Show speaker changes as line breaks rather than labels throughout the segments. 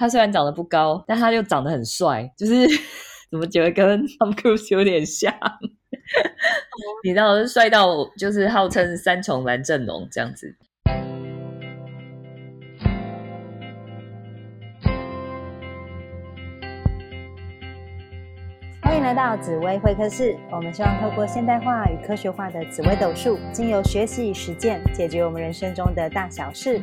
他虽然长得不高，但他又长得很帅，就是 怎么觉得跟 Tom Cruise 有点像？你知道，帅到就是号称三重蓝阵容这样子。
欢迎来到紫薇会客室。我们希望透过现代化与科学化的紫薇斗数，经由学习与实践，解决我们人生中的大小事。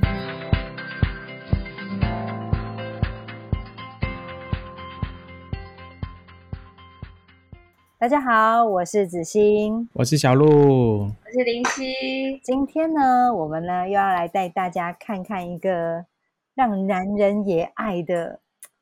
大家好，我是子欣，
我是小鹿，
我是林夕。
今天呢，我们呢又要来带大家看看一个让男人也爱的，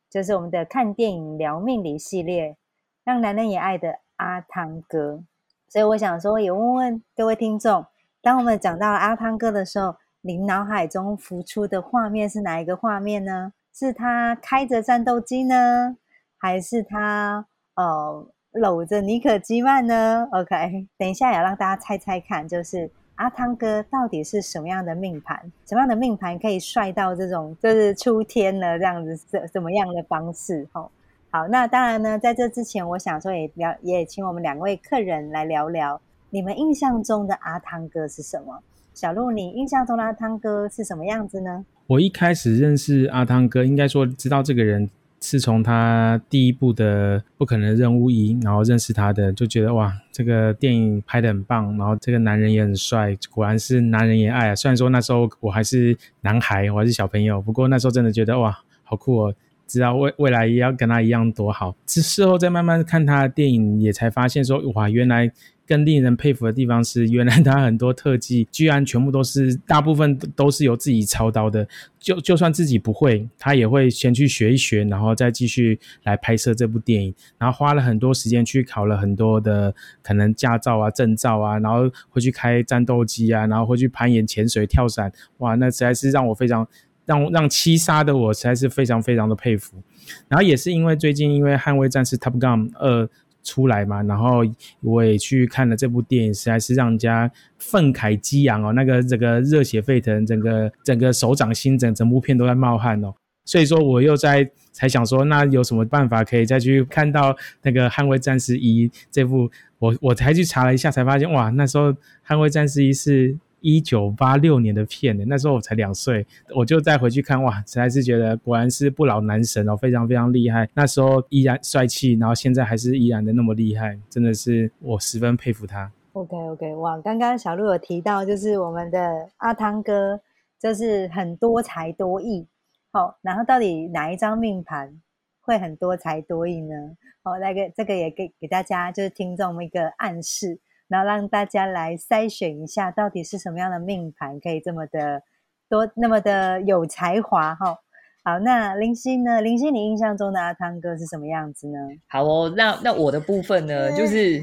就是我们的看电影聊命理系列，让男人也爱的阿汤哥。所以我想说，也问问各位听众，当我们讲到阿汤哥的时候，您脑海中浮出的画面是哪一个画面呢？是他开着战斗机呢，还是他呃？搂着尼可基曼呢？OK，等一下也让大家猜猜看，就是阿汤哥到底是什么样的命盘？什么样的命盘可以帅到这种就是出天了这样子？怎怎么样的方式？吼，好，那当然呢，在这之前，我想说也聊，也请我们两位客人来聊聊，你们印象中的阿汤哥是什么？小鹿，你印象中的阿汤哥是什么样子呢？
我一开始认识阿汤哥，应该说知道这个人。是从他第一部的《不可能任务一》，然后认识他的，就觉得哇，这个电影拍的很棒，然后这个男人也很帅，果然是男人也爱啊。虽然说那时候我还是男孩，我还是小朋友，不过那时候真的觉得哇，好酷哦，知道未未来也要跟他一样多好。之事后再慢慢看他的电影，也才发现说哇，原来。更令人佩服的地方是，原来他很多特技居然全部都是，大部分都是由自己操刀的。就就算自己不会，他也会先去学一学，然后再继续来拍摄这部电影。然后花了很多时间去考了很多的可能驾照啊、证照啊，然后会去开战斗机啊，然后会去攀岩、潜水、跳伞。哇，那实在是让我非常让让七杀的我实在是非常非常的佩服。然后也是因为最近因为《捍卫战士》Top Gun 二。出来嘛，然后我也去看了这部电影，实在是让人家愤慨激昂哦，那个整个热血沸腾，整个整个手掌心，整整部片都在冒汗哦。所以说我又在才想说，那有什么办法可以再去看到那个《捍卫战士一》这部？我我才去查了一下，才发现哇，那时候《捍卫战士一》是。一九八六年的片呢，那时候我才两岁，我就再回去看，哇，实在是觉得果然是不老男神哦，非常非常厉害。那时候依然帅气，然后现在还是依然的那么厉害，真的是我十分佩服他。
OK OK，哇，刚刚小鹿有提到，就是我们的阿汤哥，就是很多才多艺。好，然后到底哪一张命盘会很多才多艺呢？好，那个这个也给给大家就是听众一个暗示。然后让大家来筛选一下，到底是什么样的命盘可以这么的多，那么的有才华哈。好，那林夕呢？林夕，你印象中的阿汤哥是什么样子呢？
好哦，那那我的部分呢，就是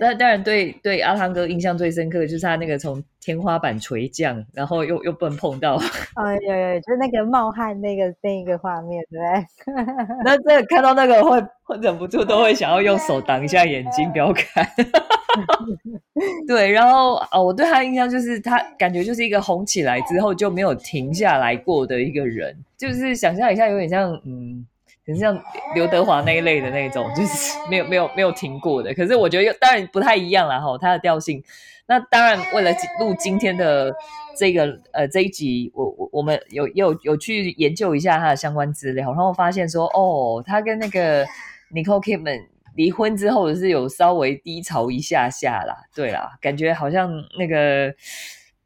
那当然对对阿汤哥印象最深刻的就是他那个从天花板垂降，然后又又不能碰到。
哎有有，就是那个冒汗那个那个画面，对不对？
那这看到那个会会忍不住都会想要用手挡一下眼睛，不要看。对，然后哦，我对他的印象就是他感觉就是一个红起来之后就没有停下来过的一个人，就是想象一下，有点像嗯，很像刘德华那一类的那种，就是没有没有没有停过的。可是我觉得又当然不太一样啦哈，他的调性。那当然为了录今天的这个呃这一集，我我我们有有有去研究一下他的相关资料，然后发现说哦，他跟那个 Nicole Kidman。离婚之后是有稍微低潮一下下啦，对啦，感觉好像那个，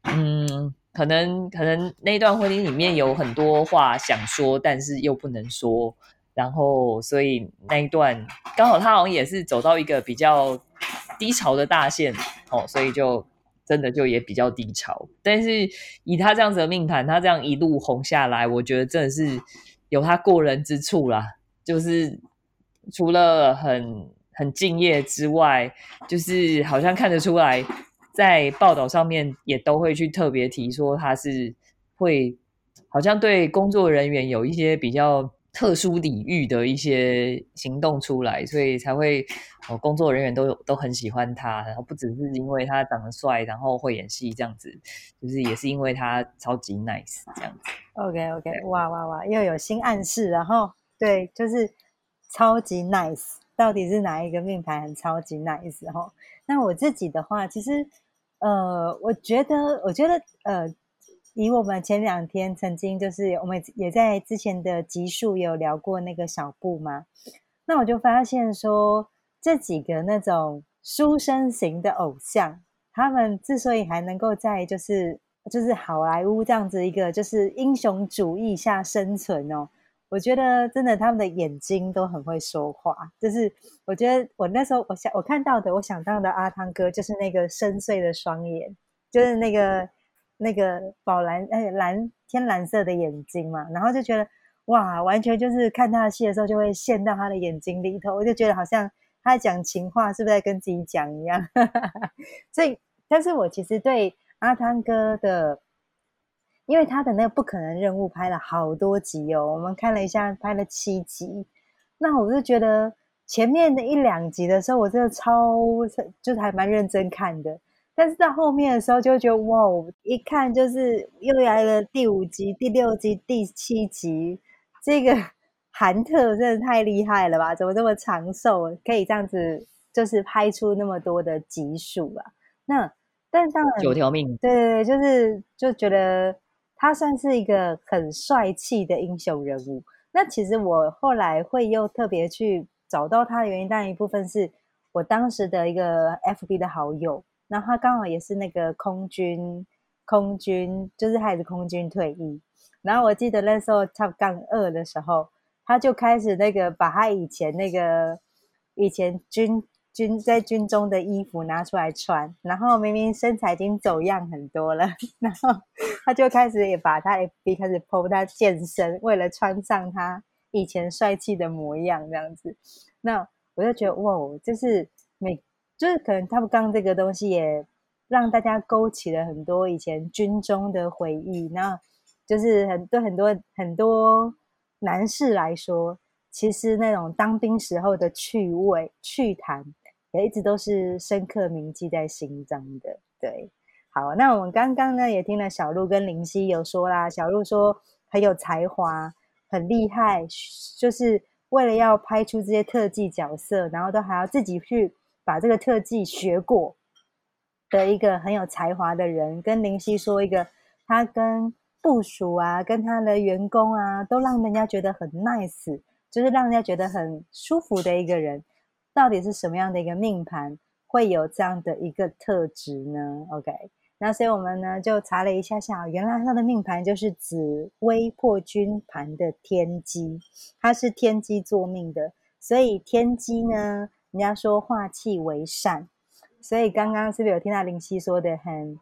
嗯，可能可能那段婚姻里面有很多话想说，但是又不能说，然后所以那一段刚好他好像也是走到一个比较低潮的大线哦，所以就真的就也比较低潮。但是以他这样子的命盘，他这样一路红下来，我觉得真的是有他过人之处啦，就是。除了很很敬业之外，就是好像看得出来，在报道上面也都会去特别提说他是会，好像对工作人员有一些比较特殊领域的一些行动出来，所以才会哦，工作人员都有都很喜欢他，然后不只是因为他长得帅，然后会演戏这样子，就是也是因为他超级 nice 这样子。
OK OK，哇哇哇，又有新暗示，然后对，就是超级 nice，到底是哪一个命盘很超级 nice 哈？那我自己的话，其实呃，我觉得，我觉得呃，以我们前两天曾经就是我们也在之前的集数有聊过那个小布嘛，那我就发现说这几个那种书生型的偶像，他们之所以还能够在就是就是好莱坞这样子一个就是英雄主义下生存哦，我觉得真的他们的眼睛都很会说话。就是我觉得我那时候我想我看到的，我想到的阿汤哥就是那个深邃的双眼，就是那个那个宝蓝哎蓝天蓝色的眼睛嘛，然后就觉得哇，完全就是看他的戏的时候就会陷到他的眼睛里头，我就觉得好像他在讲情话是不是在跟自己讲一样。所以，但是我其实对阿汤哥的，因为他的那个不可能任务拍了好多集哦，我们看了一下，拍了七集。那我就觉得前面的一两集的时候，我真的超就是还蛮认真看的，但是到后面的时候就觉得哇，一看就是又来了第五集、第六集、第七集，这个 韩特真的太厉害了吧？怎么这么长寿，可以这样子就是拍出那么多的集数啊？那但当然
九条命，
对对对，就是就觉得他算是一个很帅气的英雄人物。那其实我后来会又特别去找到他的原因，当然一部分是我当时的一个 FB 的好友，那他刚好也是那个空军，空军就是他也是空军退役。然后我记得那时候 Top Gun 二的时候，他就开始那个把他以前那个以前军军在军中的衣服拿出来穿，然后明明身材已经走样很多了，然后他就开始也把他 FB 开始 PO 他健身，为了穿上他以前帅气的模样这样子。那我就觉得哇，就是每就是可能他们刚这个东西也让大家勾起了很多以前军中的回忆，那就是很对很多很多男士来说，其实那种当兵时候的趣味趣谈。也一直都是深刻铭记在心中的。对，好，那我们刚刚呢也听了小鹿跟林夕有说啦，小鹿说很有才华，很厉害，就是为了要拍出这些特技角色，然后都还要自己去把这个特技学过的一个很有才华的人。跟林夕说一个，他跟部属啊，跟他的员工啊，都让人家觉得很 nice，就是让人家觉得很舒服的一个人。到底是什么样的一个命盘会有这样的一个特质呢？OK，那所以我们呢就查了一下下，原来他的命盘就是紫微破军盘的天机，他是天机作命的，所以天机呢，人家说化气为善，所以刚刚是不是有听到林夕说的很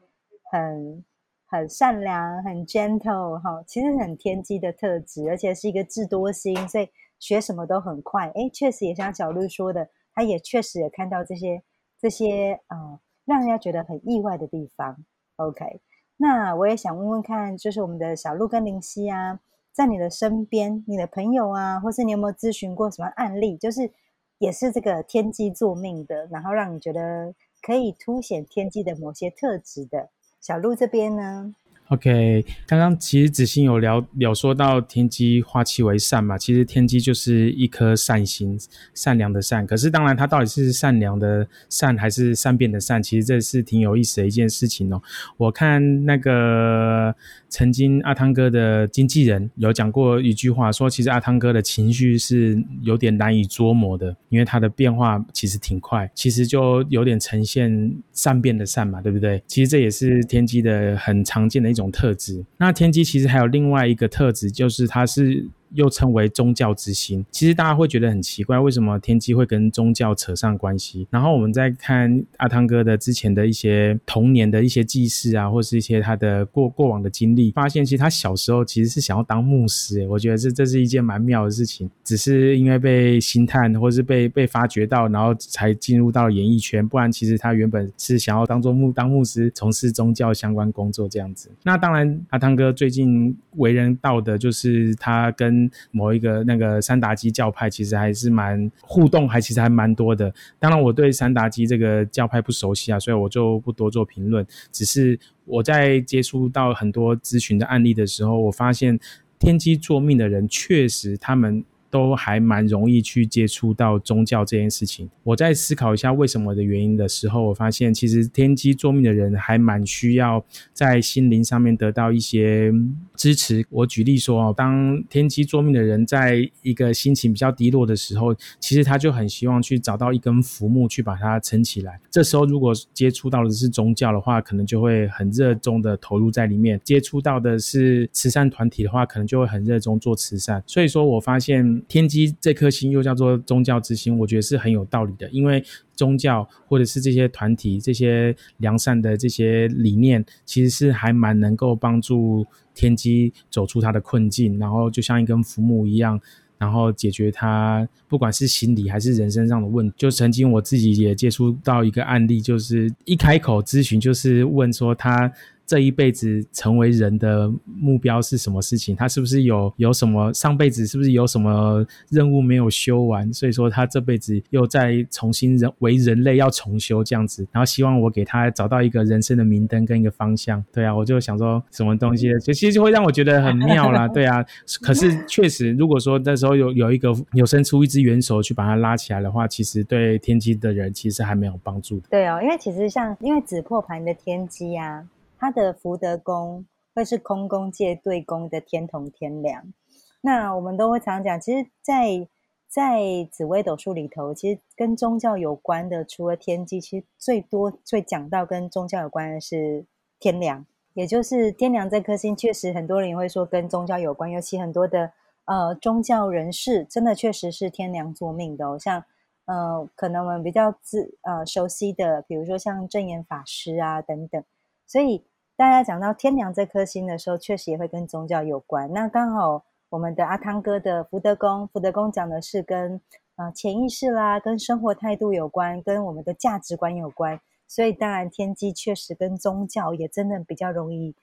很很善良、很 gentle 哈？其实很天机的特质，而且是一个智多星，所以学什么都很快。诶，确实也像小鹿说的。他也确实也看到这些这些呃，让人家觉得很意外的地方。OK，那我也想问问看，就是我们的小鹿跟灵犀啊，在你的身边，你的朋友啊，或是你有没有咨询过什么案例，就是也是这个天机作命的，然后让你觉得可以凸显天机的某些特质的？小鹿这边呢？
OK，刚刚其实子欣有聊聊说到天机化气为善嘛，其实天机就是一颗善心，善良的善。可是当然，它到底是善良的善还是善变的善，其实这是挺有意思的一件事情哦。我看那个曾经阿汤哥的经纪人有讲过一句话，说其实阿汤哥的情绪是有点难以捉摸的，因为他的变化其实挺快，其实就有点呈现善变的善嘛，对不对？其实这也是天机的很常见的一种。种特质，那天机其实还有另外一个特质，就是它是又称为宗教之心。其实大家会觉得很奇怪，为什么天机会跟宗教扯上关系？然后我们再看阿汤哥的之前的一些童年的一些记事啊，或是一些他的过过往的经历，发现其实他小时候其实是想要当牧师。我觉得这这是一件蛮妙的事情，只是因为被星探或是被被发掘到，然后才进入到演艺圈。不然其实他原本是想要当做牧当牧师，从事宗教相关工作这样子。那当然，阿汤哥最近为人道的就是他跟某一个那个三达基教派其实还是蛮互动，还其实还蛮多的。当然，我对三达基这个教派不熟悉啊，所以我就不多做评论。只是我在接触到很多咨询的案例的时候，我发现天机作命的人确实他们。都还蛮容易去接触到宗教这件事情。我在思考一下为什么的原因的时候，我发现其实天机作命的人还蛮需要在心灵上面得到一些支持。我举例说哦，当天机作命的人在一个心情比较低落的时候，其实他就很希望去找到一根浮木去把它撑起来。这时候如果接触到的是宗教的话，可能就会很热衷的投入在里面；接触到的是慈善团体的话，可能就会很热衷做慈善。所以说我发现。天机这颗星又叫做宗教之星，我觉得是很有道理的。因为宗教或者是这些团体、这些良善的这些理念，其实是还蛮能够帮助天机走出他的困境，然后就像一根浮木一样，然后解决他不管是心理还是人生上的问题。就曾经我自己也接触到一个案例，就是一开口咨询，就是问说他。这一辈子成为人的目标是什么事情？他是不是有有什么上辈子是不是有什么任务没有修完？所以说他这辈子又再重新人为人类要重修这样子，然后希望我给他找到一个人生的明灯跟一个方向。对啊，我就想说什么东西，就其实就会让我觉得很妙啦。对啊，可是确实，如果说那时候有有一个有伸出一只援手去把他拉起来的话，其实对天机的人其实还没有帮助的。
对哦，因为其实像因为紫破盘的天机啊。他的福德宫会是空宫界对宫的天同天梁，那我们都会常讲，其实，在在紫微斗数里头，其实跟宗教有关的，除了天机，其实最多最讲到跟宗教有关的是天梁，也就是天梁这颗星，确实很多人会说跟宗教有关，尤其很多的呃宗教人士，真的确实是天梁作命的哦，像呃可能我们比较自呃熟悉的，比如说像正言法师啊等等，所以。大家讲到天梁这颗星的时候，确实也会跟宗教有关。那刚好我们的阿汤哥的福德宫，福德宫讲的是跟啊潜意识啦、跟生活态度有关，跟我们的价值观有关。所以当然天机确实跟宗教也真的比较容易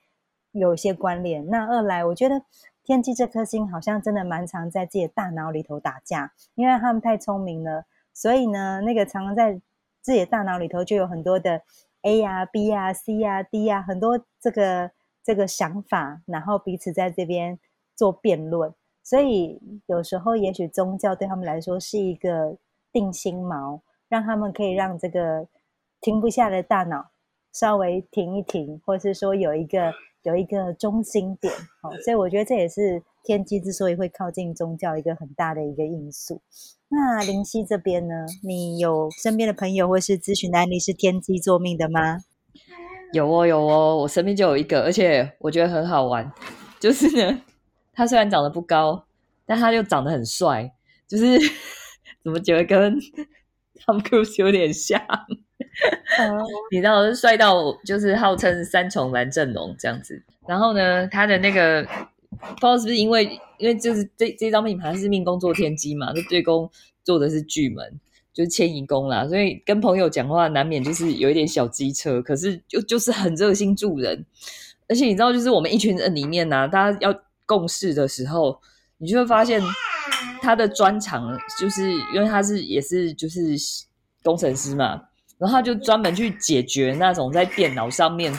有一些关联。那二来，我觉得天机这颗星好像真的蛮常在自己的大脑里头打架，因为他们太聪明了，所以呢，那个常常在自己的大脑里头就有很多的。A 呀，B 呀，C 呀，D 呀，很多这个这个想法，然后彼此在这边做辩论，所以有时候也许宗教对他们来说是一个定心锚，让他们可以让这个停不下的大脑稍微停一停，或是说有一个有一个中心点。好，所以我觉得这也是天机之所以会靠近宗教一个很大的一个因素。那林夕这边呢？你有身边的朋友或是咨询案例是天机作命的吗？
有哦，有哦，我身边就有一个，而且我觉得很好玩。就是呢，他虽然长得不高，但他就长得很帅，就是 怎么觉得跟 Tom Cruise 有点像？你知道，帅到就是号称三重蓝正龙这样子。然后呢，他的那个。不知道是不是因为，因为就是这这张命盘是命宫做天机嘛，这对宫做的是巨门，就是迁移宫啦，所以跟朋友讲话难免就是有一点小机车，可是就就是很热心助人，而且你知道，就是我们一群人里面呢，大家要共事的时候，你就会发现他的专长就是因为他是也是就是工程师嘛，然后他就专门去解决那种在电脑上面。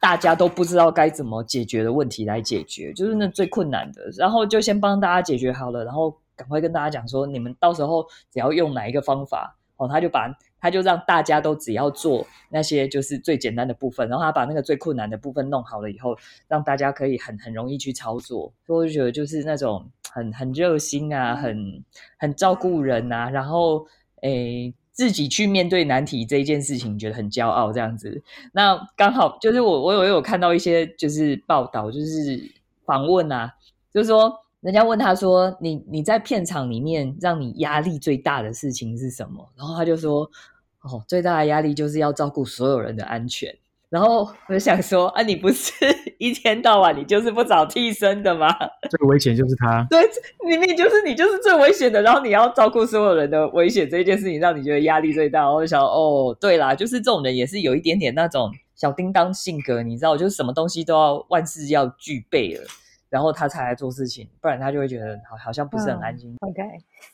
大家都不知道该怎么解决的问题来解决，就是那最困难的。然后就先帮大家解决好了，然后赶快跟大家讲说，你们到时候只要用哪一个方法哦，他就把他就让大家都只要做那些就是最简单的部分，然后他把那个最困难的部分弄好了以后，让大家可以很很容易去操作。所以我就觉得就是那种很很热心啊，很很照顾人啊，然后诶。自己去面对难题这一件事情，觉得很骄傲这样子。那刚好就是我，我有有看到一些就是报道，就是访问啊，就是说人家问他说：“你你在片场里面让你压力最大的事情是什么？”然后他就说：“哦，最大的压力就是要照顾所有人的安全。”然后我就想说啊，你不是 一天到晚你就是不找替身的吗？
最危险就是他，
对，明明就是你就是最危险的，然后你要照顾所有人的危险这一件事情，让你觉得压力最大。我就想，哦，对啦，就是这种人也是有一点点那种小叮当性格，你知道，就是什么东西都要万事要具备了。然后他才来做事情，不然他就会觉得好好像不是很安心。
OK，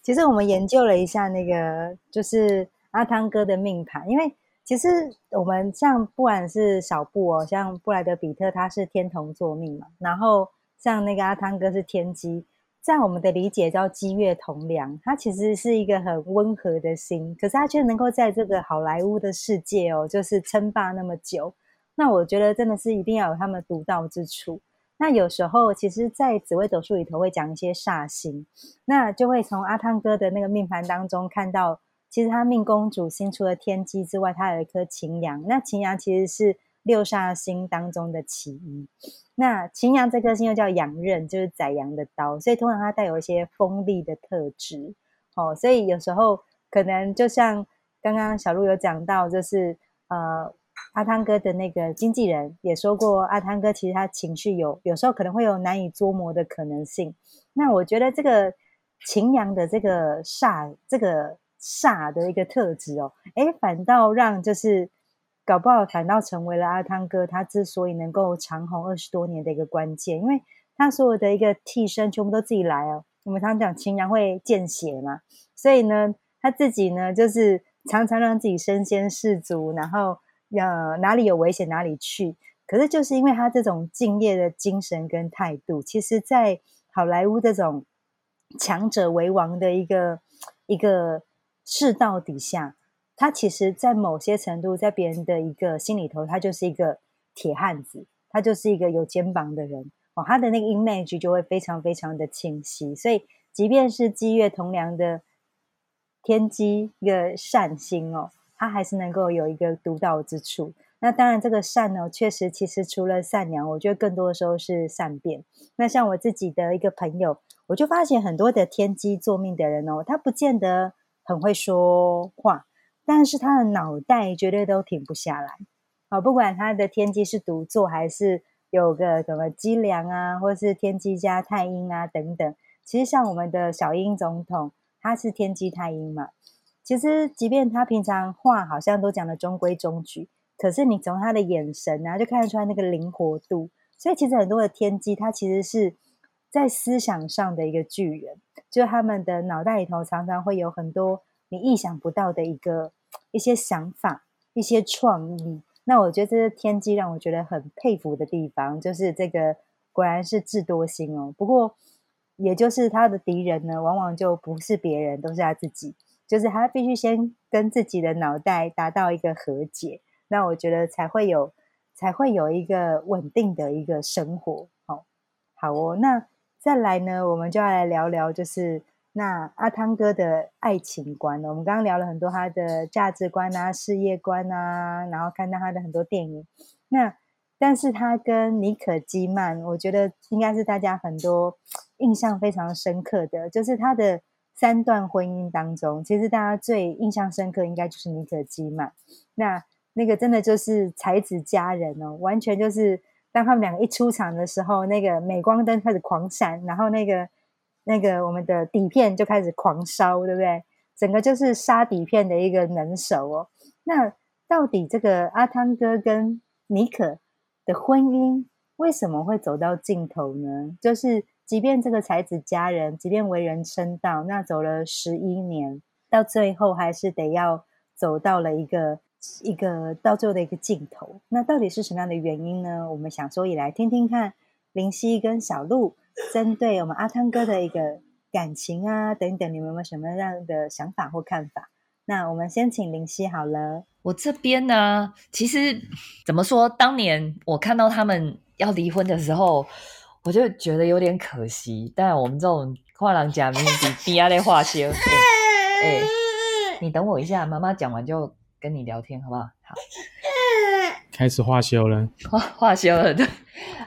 其实我们研究了一下那个，就是阿汤哥的命盘，因为其实我们像不管是小布哦，像布莱德比特他是天同座命嘛，然后像那个阿汤哥是天机，在我们的理解叫机月同梁，他其实是一个很温和的心，可是他却能够在这个好莱坞的世界哦，就是称霸那么久。那我觉得真的是一定要有他们独到之处。那有时候，其实，在紫微斗数里头会讲一些煞星，那就会从阿汤哥的那个命盘当中看到，其实他命宫主星除了天机之外，他有一颗擎羊。那擎羊其实是六煞星当中的其一。那擎羊这颗星又叫羊刃，就是宰羊的刀，所以通常它带有一些锋利的特质。哦，所以有时候可能就像刚刚小鹿有讲到，就是呃。阿汤哥的那个经纪人也说过，阿汤哥其实他情绪有有时候可能会有难以捉摸的可能性。那我觉得这个擎羊的这个煞，这个煞的一个特质哦，诶，反倒让就是搞不好反倒成为了阿汤哥他之所以能够长红二十多年的一个关键，因为他所有的一个替身全部都自己来哦。我们常讲情人会见血嘛，所以呢，他自己呢就是常常让自己身先士卒，然后。呃，哪里有危险哪里去。可是就是因为他这种敬业的精神跟态度，其实，在好莱坞这种强者为王的一个一个世道底下，他其实，在某些程度，在别人的一个心里头，他就是一个铁汉子，他就是一个有肩膀的人哦。他的那个 image 就会非常非常的清晰。所以，即便是积月同梁的天机一个善心哦。他还是能够有一个独到之处。那当然，这个善呢，确实其实除了善良，我觉得更多的时候是善变。那像我自己的一个朋友，我就发现很多的天机作命的人哦，他不见得很会说话，但是他的脑袋绝对都停不下来啊！不管他的天机是独坐，还是有个什么机梁啊，或是天机加太阴啊等等。其实像我们的小英总统，他是天机太阴嘛。其实，即便他平常话好像都讲的中规中矩，可是你从他的眼神啊，就看得出来那个灵活度。所以，其实很多的天机，他其实是在思想上的一个巨人，就他们的脑袋里头常常会有很多你意想不到的一个一些想法、一些创意。那我觉得这是天机让我觉得很佩服的地方，就是这个果然是智多星哦。不过，也就是他的敌人呢，往往就不是别人，都是他自己。就是他必须先跟自己的脑袋达到一个和解，那我觉得才会有才会有一个稳定的一个生活。好，好哦。那再来呢，我们就要来聊聊，就是那阿汤哥的爱情观。我们刚刚聊了很多他的价值观啊、事业观啊，然后看到他的很多电影。那但是他跟妮可基曼，我觉得应该是大家很多印象非常深刻的，就是他的。三段婚姻当中，其实大家最印象深刻应该就是妮可基曼。那那个真的就是才子佳人哦，完全就是当他们两个一出场的时候，那个镁光灯开始狂闪，然后那个那个我们的底片就开始狂烧，对不对？整个就是杀底片的一个能手哦。那到底这个阿汤哥跟妮可的婚姻为什么会走到尽头呢？就是。即便这个才子佳人，即便为人称道，那走了十一年，到最后还是得要走到了一个一个到最后的一个镜头。那到底是什么样的原因呢？我们想说也来听听看林夕跟小鹿针对我们阿汤哥的一个感情啊等等，你们有没有什么样的想法或看法？那我们先请林夕好了。
我这边呢，其实怎么说？当年我看到他们要离婚的时候。我就觉得有点可惜，但我们这种 画廊假名比比亚的化修，哎，你等我一下，妈妈讲完就跟你聊天，好不好？好，
开始化修了，
化化修了，对，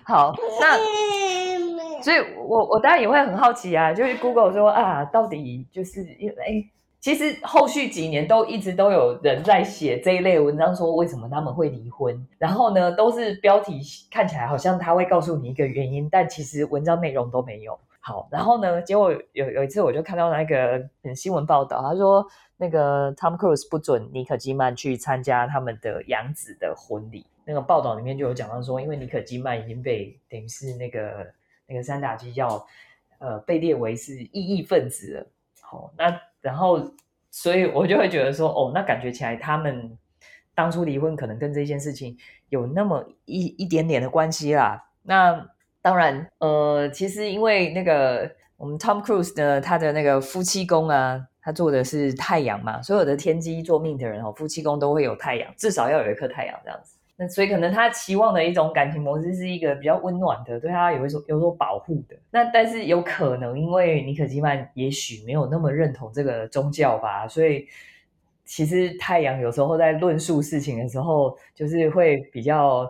好，那 所以，我我当然也会很好奇啊，就是 Google 说啊，到底就是因为。其实后续几年都一直都有人在写这一类文章，说为什么他们会离婚。然后呢，都是标题看起来好像他会告诉你一个原因，但其实文章内容都没有。好，然后呢，结果有有一次我就看到那个新闻报道，他说那个 Tom Cruise 不准妮可基曼去参加他们的养子的婚礼。那个报道里面就有讲到说，因为妮可基曼已经被等于是那个那个三打基要呃被列为是异议分子了。好，那然后所以我就会觉得说，哦，那感觉起来他们当初离婚可能跟这件事情有那么一一点点的关系啦。那当然，呃，其实因为那个我们 Tom Cruise 呢，他的那个夫妻宫啊。他做的是太阳嘛，所有的天机做命的人哦，夫妻宫都会有太阳，至少要有一颗太阳这样子。那所以可能他期望的一种感情模式是一个比较温暖的，对他有一种有所保护的。那但是有可能因为尼可基曼也许没有那么认同这个宗教吧，所以其实太阳有时候在论述事情的时候，就是会比较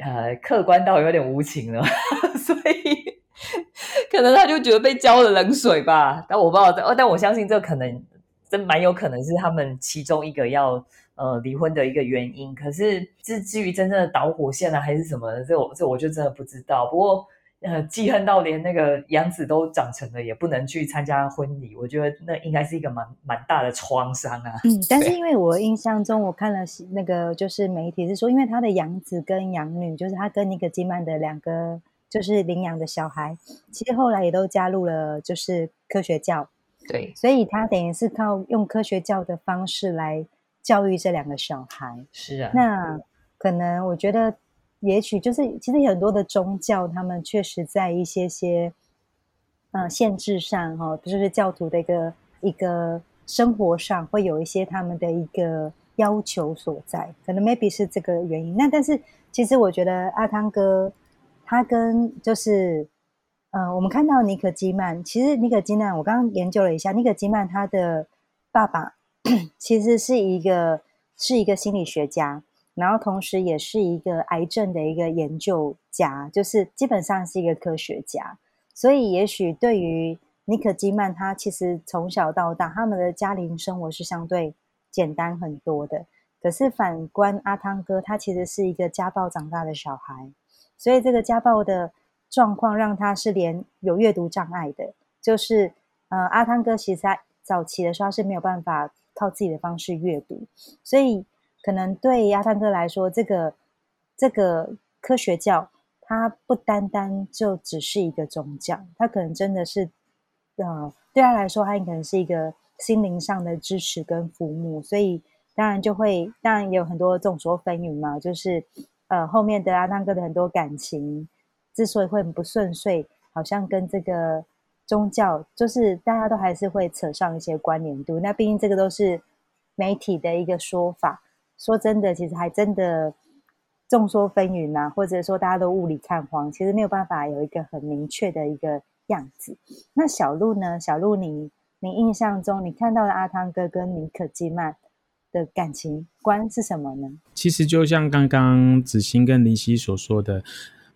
呃客观到有点无情了，所以。可能他就觉得被浇了冷水吧，但我不知道，但我相信这可能真蛮有可能是他们其中一个要呃离婚的一个原因。可是至至于真正的导火线呢，还是什么，这我这我就真的不知道。不过呃，记恨到连那个杨子都长成了，也不能去参加婚礼，我觉得那应该是一个蛮蛮大的创伤啊。
嗯，但是因为我印象中我看了那个就是媒体是说，因为他的养子跟养女，就是他跟那个金曼的两个。就是领养的小孩，其实后来也都加入了，就是科学教。
对，
所以他等于是靠用科学教的方式来教育这两个小孩。
是啊，
那可能我觉得，也许就是其实很多的宗教，他们确实在一些些，呃，限制上哈，就是教徒的一个一个生活上会有一些他们的一个要求所在，可能 maybe 是这个原因。那但是其实我觉得阿汤哥。他跟就是，呃，我们看到尼可基曼，其实尼可基曼，我刚刚研究了一下，尼可基曼他的爸爸 其实是一个是一个心理学家，然后同时也是一个癌症的一个研究家，就是基本上是一个科学家。所以也许对于尼可基曼，他其实从小到大，他们的家庭生活是相对简单很多的。可是反观阿汤哥，他其实是一个家暴长大的小孩。所以这个家暴的状况让他是连有阅读障碍的，就是呃阿汤哥其实在早期的时候是没有办法靠自己的方式阅读，所以可能对阿汤哥来说，这个这个科学教它不单单就只是一个宗教，它可能真的是呃对他来说，它可能是一个心灵上的支持跟抚摸，所以当然就会当然也有很多众说纷纭嘛，就是。呃，后面的阿汤哥的很多感情之所以会很不顺遂，好像跟这个宗教，就是大家都还是会扯上一些关联度。那毕竟这个都是媒体的一个说法，说真的，其实还真的众说纷纭呐，或者说大家都雾里看花，其实没有办法有一个很明确的一个样子。那小鹿呢？小鹿，你你印象中你看到的阿汤哥跟尼可基曼？的感情观是什么呢？
其实就像刚刚子欣跟林夕所说的。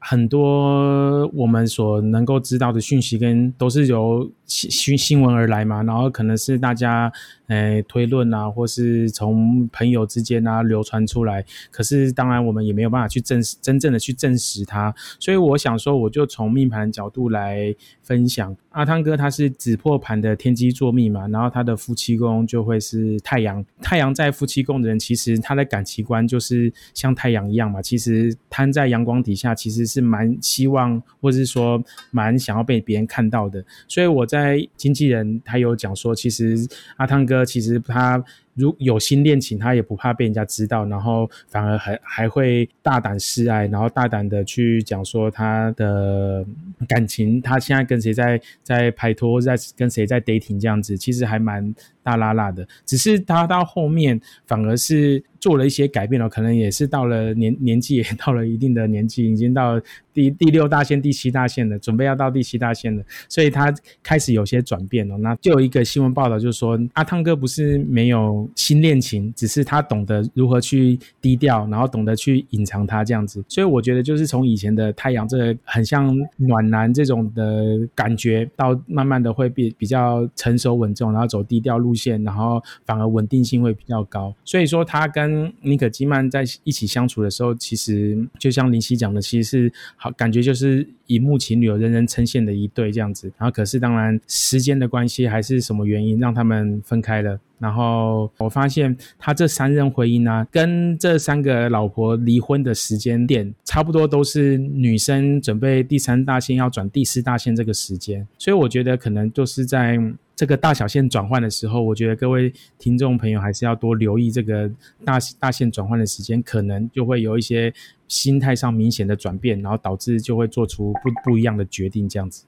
很多我们所能够知道的讯息，跟都是由新新闻而来嘛，然后可能是大家诶推论啊，或是从朋友之间啊流传出来。可是当然我们也没有办法去证实真正的去证实它。所以我想说，我就从命盘角度来分享。阿汤哥他是紫破盘的天机座命嘛，然后他的夫妻宫就会是太阳。太阳在夫妻宫的人，其实他的感情观就是像太阳一样嘛，其实摊在阳光底下，其实。是蛮希望，或是说蛮想要被别人看到的，所以我在在经纪人他有讲说，其实阿汤哥其实他。如有心恋情，他也不怕被人家知道，然后反而还还会大胆示爱，然后大胆的去讲说他的感情，他现在跟谁在在拍拖，在跟谁在 dating 这样子，其实还蛮大拉拉的。只是他到后面反而是做了一些改变了，可能也是到了年年纪也到了一定的年纪，已经到第第六大线、第七大线了，准备要到第七大线了，所以他开始有些转变了。那就有一个新闻报道，就是说阿汤哥不是没有。新恋情，只是他懂得如何去低调，然后懂得去隐藏他这样子，所以我觉得就是从以前的太阳这个很像暖男这种的感觉，到慢慢的会比比较成熟稳重，然后走低调路线，然后反而稳定性会比较高。所以说他跟尼可基曼在一起相处的时候，其实就像林夕讲的，其实是好感觉就是荧幕情侣，有人人称羡的一对这样子。然后可是当然时间的关系还是什么原因让他们分开了。然后我发现他这三任婚姻呢，跟这三个老婆离婚的时间点差不多，都是女生准备第三大线要转第四大线这个时间。所以我觉得可能就是在这个大小线转换的时候，我觉得各位听众朋友还是要多留意这个大大线转换的时间，可能就会有一些心态上明显的转变，然后导致就会做出不不一样的决定，这样子。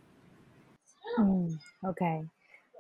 嗯，OK，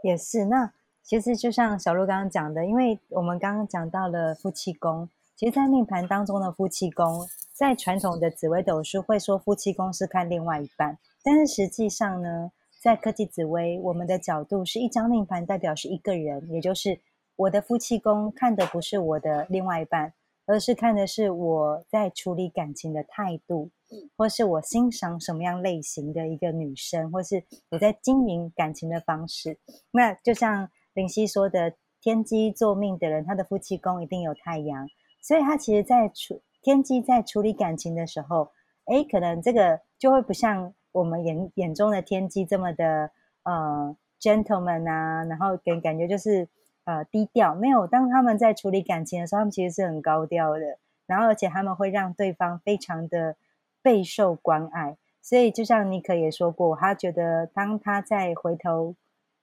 也是。那其实就像小鹿刚刚讲的，因为我们刚刚讲到了夫妻宫，其实，在命盘当中的夫妻宫，在传统的紫微斗数会说夫妻宫是看另外一半，但是实际上呢，在科技紫微，我们的角度是一张命盘代表是一个人，也就是我的夫妻宫看的不是我的另外一半，而是看的是我在处理感情的态度。或是我欣赏什么样类型的一个女生，或是我在经营感情的方式，那就像林夕说的，天机做命的人，他的夫妻宫一定有太阳，所以他其实在处天机在处理感情的时候，哎，可能这个就会不像我们眼眼中的天机这么的呃 gentleman 啊，然后给感觉就是呃低调，没有当他们在处理感情的时候，他们其实是很高调的，然后而且他们会让对方非常的。备受关爱，所以就像尼克也说过，他觉得当他在回头，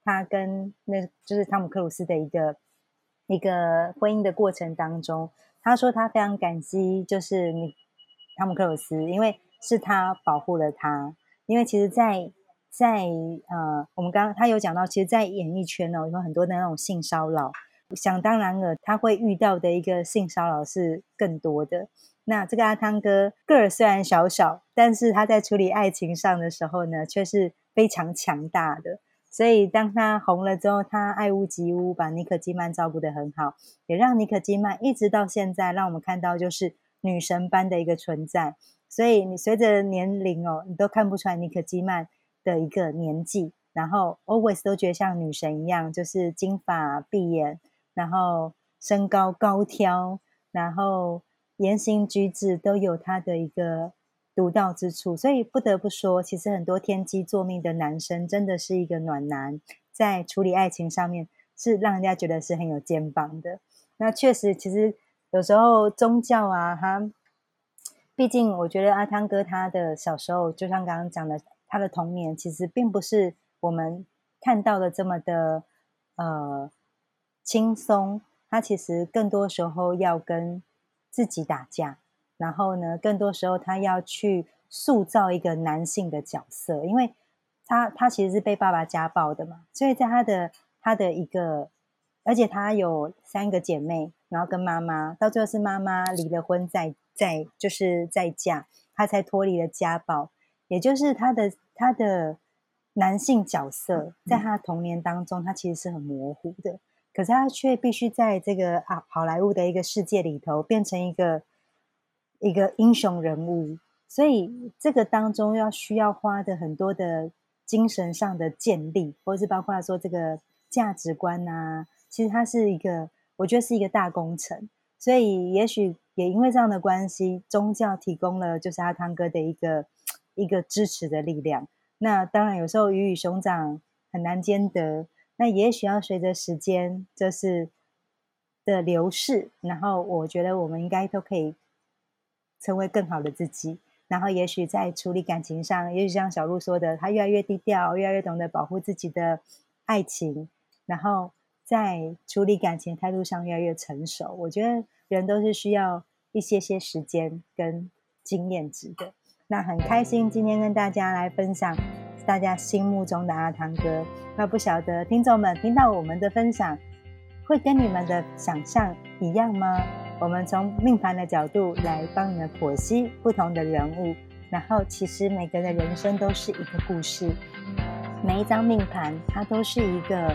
他跟那就是汤姆克鲁斯的一个一个婚姻的过程当中，他说他非常感激，就是你汤姆克鲁斯，因为是他保护了他。因为其实，在在呃，我们刚他有讲到，其实，在演艺圈呢，有很多的那种性骚扰，想当然了，他会遇到的一个性骚扰是更多的。那这个阿汤哥个儿虽然小小，但是他在处理爱情上的时候呢，却是非常强大的。所以当他红了之后，他爱屋及乌，把尼可基曼照顾得很好，也让尼可基曼一直到现在，让我们看到就是女神般的一个存在。所以你随着年龄哦，你都看不出来尼可基曼的一个年纪，然后 always 都觉得像女神一样，就是金发碧眼，然后身高高挑，然后。言行举止都有他的一个独到之处，所以不得不说，其实很多天机作命的男生真的是一个暖男，在处理爱情上面是让人家觉得是很有肩膀的。那确实，其实有时候宗教啊，他毕竟我觉得阿汤哥他的小时候，就像刚刚讲的，他的童年其实并不是我们看到的这么的呃轻松，他其实更多时候要跟。自己打架，然后呢，更多时候他要去塑造一个男性的角色，因为他他其实是被爸爸家暴的嘛，所以在他的他的一个，而且他有三个姐妹，然后跟妈妈，到最后是妈妈离了婚，再再就是再嫁，他才脱离了家暴，也就是他的他的男性角色，在他童年当中，他其实是很模糊的。可是他却必须在这个啊好莱坞的一个世界里头变成一个一个英雄人物，所以这个当中要需要花的很多的精神上的建立，或是包括说这个价值观啊，其实它是一个我觉得是一个大工程。所以也许也因为这样的关系，宗教提供了就是阿汤哥的一个一个支持的力量。那当然有时候鱼与熊掌很难兼得。那也许要随着时间就是的流逝，然后我觉得我们应该都可以成为更好的自己。然后也许在处理感情上，也许像小鹿说的，他越来越低调，越来越懂得保护自己的爱情，然后在处理感情态度上越来越成熟。我觉得人都是需要一些些时间跟经验值的。那很开心今天跟大家来分享。大家心目中的阿汤哥，那不晓得听众们听到我们的分享，会跟你们的想象一样吗？我们从命盘的角度来帮你们剖析不同的人物，然后其实每个人的人生都是一个故事，每一张命盘它都是一个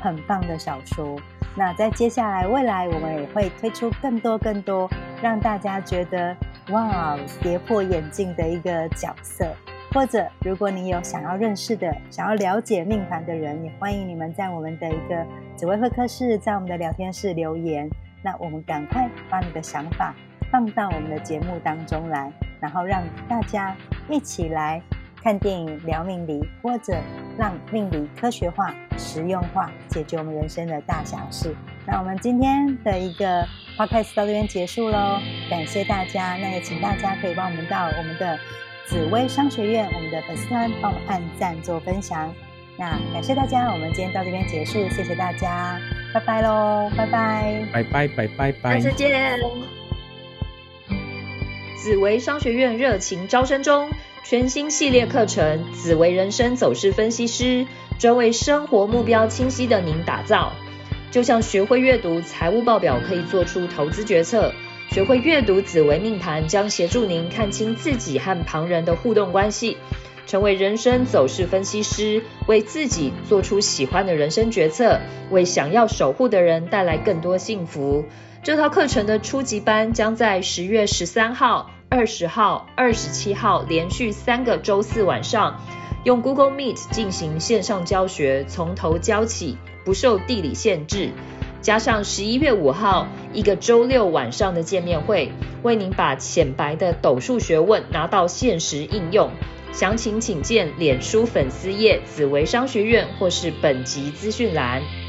很棒的小说。那在接下来未来，我们也会推出更多更多让大家觉得哇跌破眼镜的一个角色。或者，如果你有想要认识的、想要了解命盘的人，也欢迎你们在我们的一个紫薇会客室，在我们的聊天室留言。那我们赶快把你的想法放到我们的节目当中来，然后让大家一起来看电影、聊命理，或者让命理科学化、实用化，解决我们人生的大小事。那我们今天的一个 podcast 到这边结束喽，感谢大家。那也请大家可以帮我们到我们的紫薇商学院我们的粉丝团帮我们按赞做分享。那感谢大家，我们今天到这边结束，谢谢大家，拜拜喽，拜拜，
拜拜拜拜拜，
下次见。紫薇商学院热情招生中，全新系列课程《紫薇人生走势分析师》，专为生活目标清晰的您打造。就像学会阅读财务报表，可以做出投资决策；学会阅读紫薇命盘，将协助您看清自己和旁人的互动关系。成为人生走势分析师，为自己做出喜欢的人生决策，为想要守护的人带来更多幸福。这套课程的初级班将在十月十三号、二十号、二十七号连续三个周四晚上，用 Google Meet 进行线上教学，从头教起，不受地理限制。加上十一月五号一个周六晚上的见面会，为您把浅白的斗数学问拿到现实应用。详情请见脸书粉丝页紫薇商学院或是本集资讯栏。